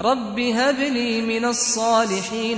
رب هب لي من الصالحين